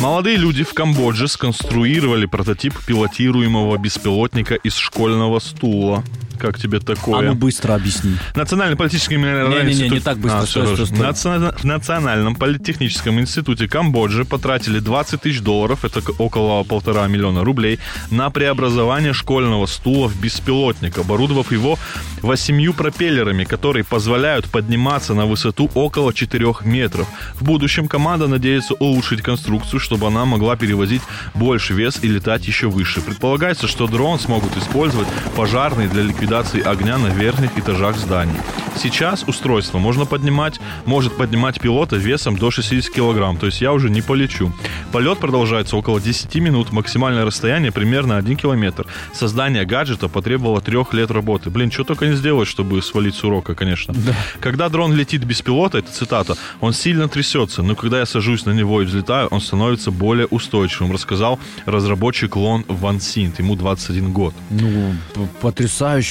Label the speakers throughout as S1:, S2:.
S1: Молодые люди в Камбодже сконструировали прототип пилотируемого беспилотника из школьного стула. Как тебе такое?
S2: А ну быстро объясни.
S1: Национальный политический
S2: Не-не-не, не так быстро.
S1: А,
S2: Стой, стой, стой.
S1: Национа- В Национальном политехническом институте Камбоджи потратили 20 тысяч долларов, это около полтора миллиона рублей, на преобразование школьного стула в беспилотник, оборудовав его восемью пропеллерами, которые позволяют подниматься на высоту около 4 метров. В будущем команда надеется улучшить конструкцию, чтобы она могла перевозить больше вес и летать еще выше. Предполагается, что дрон смогут использовать пожарные для ликвидации огня на верхних этажах зданий. Сейчас устройство можно поднимать, может поднимать пилота весом до 60 килограмм, то есть я уже не полечу. Полет продолжается около 10 минут, максимальное расстояние примерно 1 километр. Создание гаджета потребовало трех лет работы. Блин, что только не сделать, чтобы свалить с урока, конечно. Когда дрон летит без пилота, это цитата, он сильно трясется, но когда я сажусь на него и взлетаю, он становится более устойчивым, рассказал разработчик Лон Ван Синт, ему 21 год.
S2: Ну, п-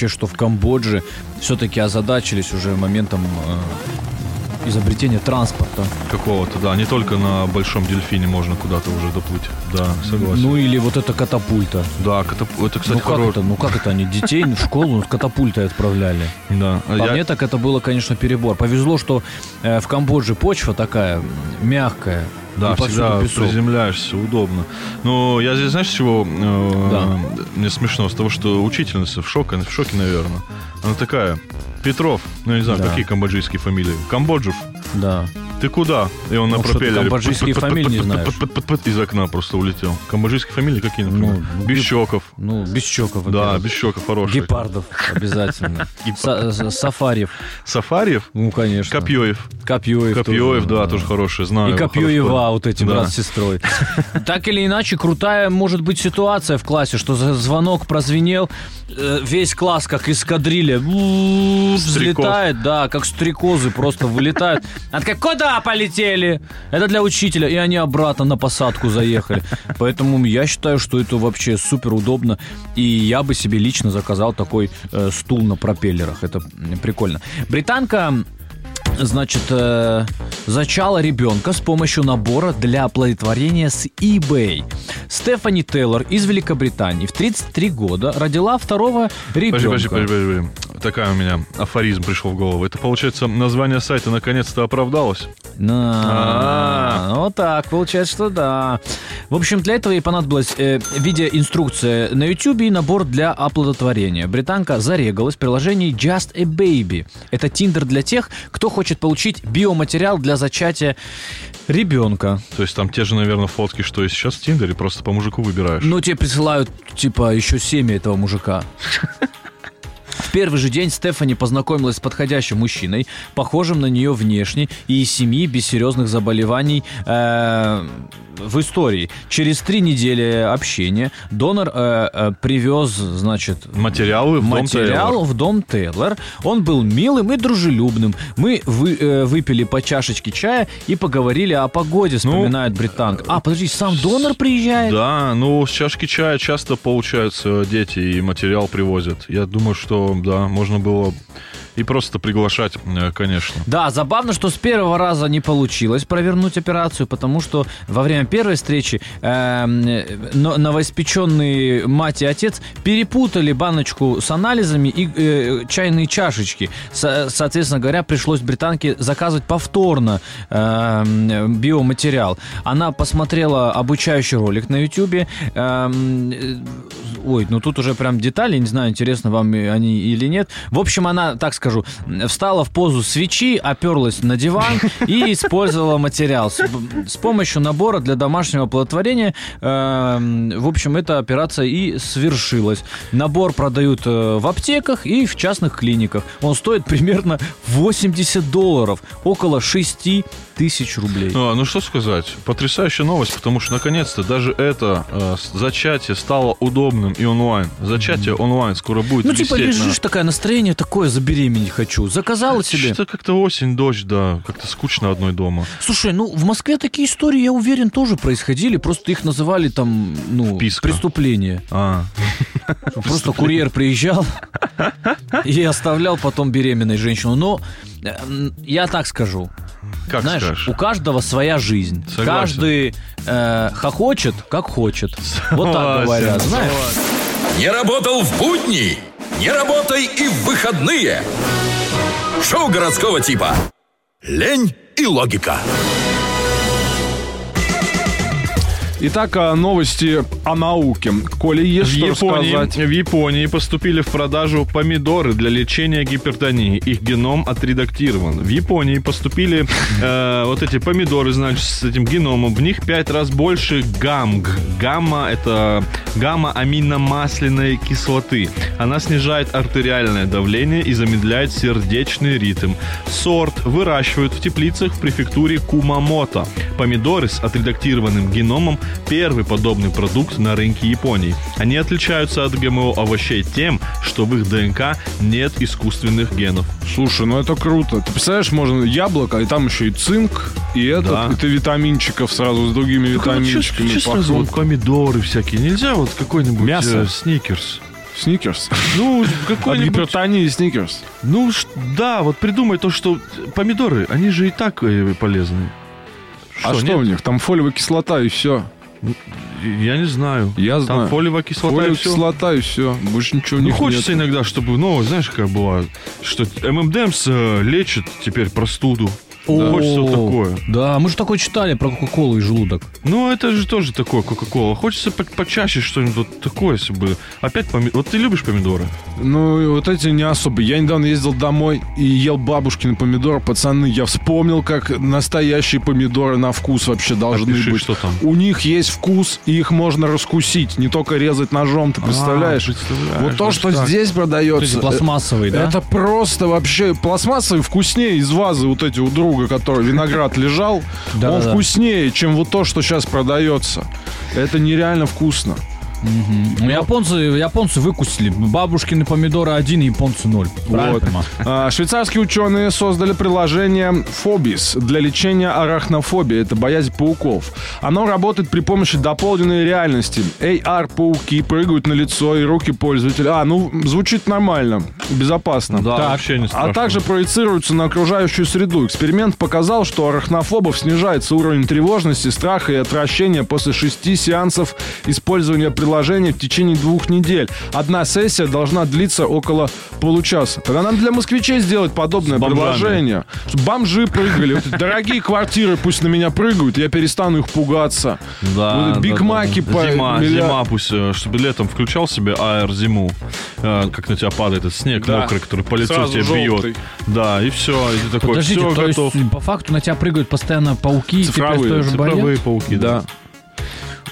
S2: потрясающе, что в Камбодже все-таки озадачились уже моментом изобретения транспорта.
S1: Какого-то, да, не только на большом дельфине можно куда-то уже доплыть. Да, согласен.
S2: Ну или вот эта катапульта.
S1: да, катап- это, кстати,
S2: ну как это? Ну как это они детей в школу с катапультой отправляли?
S1: Да.
S2: По
S1: Я-
S2: мне так это было, конечно, перебор. Повезло, что э, в Камбодже почва такая мягкая.
S1: Да, всегда
S2: песок.
S1: приземляешься, удобно. Но я здесь, знаешь, чего э,
S2: Да.
S1: мне смешно? С того, что учительница в шоке, в шоке, наверное. Она такая, Петров, ну я не знаю,
S2: Да.
S1: какие камбоджийские фамилии. Камбоджев,
S2: Да.
S1: Ты куда? И он на
S2: Ну, ты
S1: пропеллере.
S2: камбоджийские фамилии не знаешь?
S1: Из окна просто улетел. Камбоджийские фамилии какие, например?
S2: Ну,
S1: Бесчоков.
S2: Ну, Бесчоков.
S1: Да. Бесчоков хороший.
S2: Гепардов обязательно. Сафарьев.
S1: Сафарьев,
S2: Ну, конечно.
S1: Копьеев. Копьеев,
S2: тоже,
S1: да, тоже хороший, знаю.
S2: И
S1: хороший
S2: вот эти брат с сестрой. Так или иначе, крутая может быть ситуация в классе, что звонок прозвенел, весь класс как эскадрилья взлетает, да, как стрекозы просто вылетают. Она такая, куда полетели? Это для учителя. И они обратно на посадку заехали. Поэтому я считаю, что это вообще супер удобно. И я бы себе лично заказал такой э, стул на пропеллерах. Это прикольно. Британка значит, э, зачала ребенка с помощью набора для оплодотворения с eBay. Стефани Тейлор из Великобритании в 33 года родила второго ребенка.
S1: Подожди, подожди, подожди, подожди. Такая у меня афоризм пришел в голову. Это, получается, название сайта наконец-то оправдалось?
S2: На, Вот так, получается, что да. В общем, для этого ей понадобилась э, видеоинструкция на YouTube и набор для оплодотворения. Британка зарегалась в приложении Just a Baby. Это Тиндер для тех, кто хочет получить биоматериал для зачатия ребенка.
S1: То есть там те же, наверное, фотки, что и сейчас в Тиндере, просто по мужику выбираешь.
S2: Ну, тебе присылают, типа, еще семя этого мужика. Первый же день Стефани познакомилась с подходящим мужчиной, похожим на нее внешне и из семьи без серьезных заболеваний э, в истории. Через три недели общения донор э, э, привез, значит,
S1: Материалы в дом
S2: материал
S1: Тейлор.
S2: в дом Тейлор. Он был милым и дружелюбным. Мы вы- э, выпили по чашечке чая и поговорили о погоде, вспоминает британка. А, подожди, сам донор приезжает?
S1: Да, ну с чашки чая часто получаются дети и материал привозят. Я думаю, что да, можно было и просто приглашать, э, конечно.
S2: Да, забавно, что с первого раза не получилось провернуть операцию, потому что во время первой встречи эм, э, но- новоиспеченные мать и отец перепутали баночку с анализами и э, чайные чашечки. Со- соответственно говоря, пришлось британке заказывать повторно эм, биоматериал. Она посмотрела обучающий ролик на YouTube. эм, э, ой, ну тут уже прям детали, не знаю, интересно вам они или нет. В общем, она, так скажу, встала в позу свечи, оперлась на диван и использовала материал. С, с помощью набора для домашнего оплодотворения, э, в общем, эта операция и свершилась. Набор продают э, в аптеках и в частных клиниках. Он стоит примерно 80 долларов, около 6 тысяч рублей.
S1: А, ну что сказать, потрясающая новость, потому что наконец-то даже это э, зачатие стало удобным и онлайн. Зачатие онлайн скоро будет
S2: Ну, типа,
S1: висеть на-
S2: лежишь, такое настроение такое, забеременеть хочу. Заказала себе.
S1: Что-то как-то осень, дождь, да, как-то скучно одной дома.
S2: Слушай, ну, в Москве такие истории, я уверен, тоже происходили, просто их называли там, ну,
S1: Вписка.
S2: преступление.
S1: А,
S2: Просто курьер приезжал и оставлял потом беременной женщину. Но э, я так скажу.
S1: Как
S2: Знаешь,
S1: скажешь?
S2: у каждого своя жизнь.
S1: Согласен.
S2: Каждый э, хохочет, как хочет. Вот так
S1: Согласен,
S2: говорят, знаешь.
S3: Не работал в будни, не работай и в выходные. Шоу городского типа. Лень и логика.
S4: Итак, а, новости о науке. Коля, есть
S1: В
S4: что
S1: Японии,
S4: рассказать?
S1: в Японии поступили в продажу помидоры для лечения гипертонии. Их геном отредактирован. В Японии поступили э, вот эти помидоры, значит, с этим геномом. В них пять раз больше гамг. Гамма – это гамма-аминомасляной кислоты. Она снижает артериальное давление и замедляет сердечный ритм. Сорт выращивают в теплицах в префектуре Кумамото. Помидоры с отредактированным геномом – первый подобный продукт на рынке Японии. Они отличаются от ГМО овощей тем, что в их ДНК нет искусственных генов.
S4: Слушай, ну это круто. Ты представляешь, можно яблоко, и там еще и цинк, и этот,
S1: Да.
S4: ты витаминчиков сразу с другими витаминчиками.
S1: Чё сразу вот помидоры всякие? Нельзя вот какой-нибудь
S4: Мясо.
S1: э, сникерс?
S4: Сникерс.
S1: Ну,
S4: От
S1: какой-нибудь...
S4: гипертонии сникерс.
S1: Ну, да, вот придумай то, что помидоры, они же и так э, полезны.
S4: а что
S1: нет?
S4: у них? Там фолиевая кислота и все.
S1: Я не знаю.
S4: Я
S1: Там
S4: знаю.
S1: фолиевая кислота и
S4: Фолиевая
S1: всё.
S4: кислота и все. Больше ничего у
S1: Ну, хочется
S4: нет.
S1: иногда, чтобы, ну, знаешь, какая была, что ММДМС э, лечит теперь простуду. Хочется вот такое.
S2: Да, мы же такое читали про Кока-Колу и желудок.
S1: Ну, это же тоже такое Кока-Кола. Хочется по- почаще что-нибудь вот такое, если бы... Опять помидоры. Вот ты любишь помидоры?
S4: Ну, вот эти не особо. Я недавно ездил домой и ел бабушкины помидоры. Пацаны, я вспомнил, как настоящие помидоры на вкус вообще должны
S1: Опиши,
S4: быть.
S1: что там.
S4: У них есть вкус, и их можно раскусить, не только резать ножом, ты представляешь?
S1: А, представляешь,
S4: вот то, что
S1: так.
S4: здесь
S2: То
S4: продается,
S2: есть пластмассовый, да?
S4: это просто вообще пластмассовый вкуснее из вазы вот эти у друга, который виноград лежал.
S2: Да,
S4: Он
S2: да,
S4: вкуснее, чем вот то, что сейчас продается. Это нереально вкусно.
S2: Ну, японцы, японцы выкусили. Бабушкины помидоры один, японцы ноль.
S4: Вот. А, Швейцарские ученые создали приложение Phobis для лечения арахнофобии. Это боязнь пауков. Оно работает при помощи дополненной реальности. AR-пауки прыгают на лицо и руки пользователя. А, ну, звучит нормально, безопасно.
S1: Да,
S4: Так.
S1: вообще не страшно.
S4: А также проецируются на окружающую среду. Эксперимент показал, что у арахнофобов снижается уровень тревожности, страха и отвращения после шести сеансов использования приложения в течение двух недель. Одна сессия должна длиться около получаса. Тогда надо для москвичей сделать подобное приложение. Чтобы бомжи прыгали. Дорогие квартиры пусть на меня прыгают, я перестану их пугаться.
S1: Да,
S4: Вот Биг
S1: да,
S4: Маки
S1: да.
S4: по
S1: Зима, зима пусть, э, чтобы летом включал себе аэр зиму, э, как на тебя падает этот снег
S4: Да.
S1: мокрый, который по лицу
S4: Сразу
S1: тебе
S4: желтый.
S1: бьет. Да, и все, и ты такой,
S2: Подождите,
S1: все,
S2: то
S1: готов.
S2: есть по факту на тебя прыгают постоянно пауки, и ты
S4: Цифровые,
S2: перестаешь
S1: Цифровые
S2: бояться?
S1: пауки, да.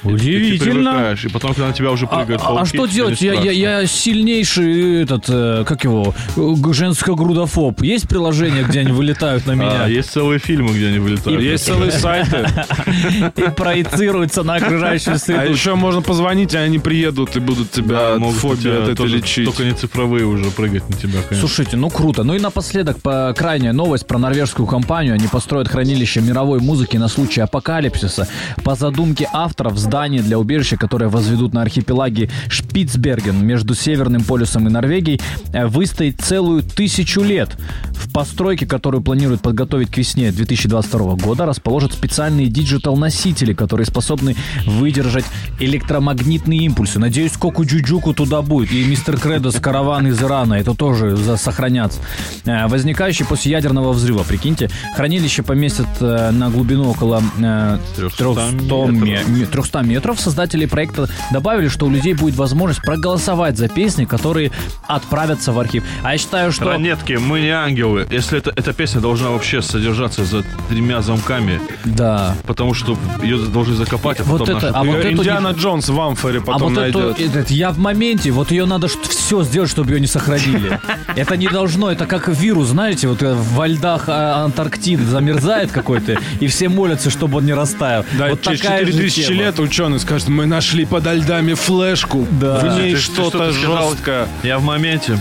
S1: И ты
S2: Удивительно.
S1: привыкаешь, и потом, когда на тебя уже
S2: А,
S1: прыгают
S2: а- а что делать? Я, я, я сильнейший этот, э, как его, э, женско-грудофоб. Есть приложение, где они вылетают на
S1: А,
S2: меня
S1: есть целые фильмы, где они вылетают.
S4: Есть целые сайты.
S2: и проецируются на окружающую
S4: А
S2: среду?
S4: еще можно позвонить, и они приедут и будут тебя
S1: Да,
S4: от
S1: могут
S4: фобии
S1: тебя
S4: от этой
S1: тоже
S4: лечить.
S1: Только не цифровые уже прыгать на тебя, конечно.
S2: Слушайте, ну круто. Ну и напоследок, по крайняя новость про норвежскую компанию. Они построят хранилище мировой музыки на случай апокалипсиса. По задумке авторов, здание для убежища, которое возведут на архипелаге Шпицберген между Северным полюсом и Норвегией, э, выстоит целую тысячу лет. В постройке, которую планируют подготовить к весне 2022 года, расположат специальные диджитал-носители, которые способны выдержать электромагнитные импульсы. Надеюсь, Коку Джуджуку туда будет. И мистер Кредо с караван из Ирана. Это тоже сохранятся. Э, Возникающий после ядерного взрыва, прикиньте, хранилище поместят э, на глубину около э,
S1: 300
S2: 300,
S1: метров.
S2: ме- ме- 300 километров, создатели проекта добавили, что у людей будет возможность проголосовать за песни, которые отправятся в архив. А я считаю, что...
S1: Ранетки, мы не ангелы. Если это, эта песня должна вообще содержаться за тремя замками,
S2: Да.
S1: потому что ее должны закопать, а
S2: Вот
S1: потом
S2: это-
S1: наши-
S2: а вот эту
S4: Индиана
S2: не-
S4: Джонс в амфоре
S2: А
S4: потом
S2: вот эту,
S4: найдет.
S2: этот, я в моменте, вот ее надо все сделать, чтобы ее не сохранили. Это не должно, это как вирус, знаете, вот э, во льдах а, Антарктиды замерзает какой-то, и все молятся, чтобы он не растаял.
S4: Да,
S2: вот
S4: через
S2: такая же
S4: 4000
S2: тема.
S4: лет ученые скажут, мы нашли подо льдами флешку.
S2: Да.
S4: В ней что-то жесткое.
S1: Я в моменте.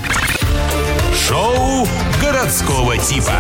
S3: Шоу городского типа.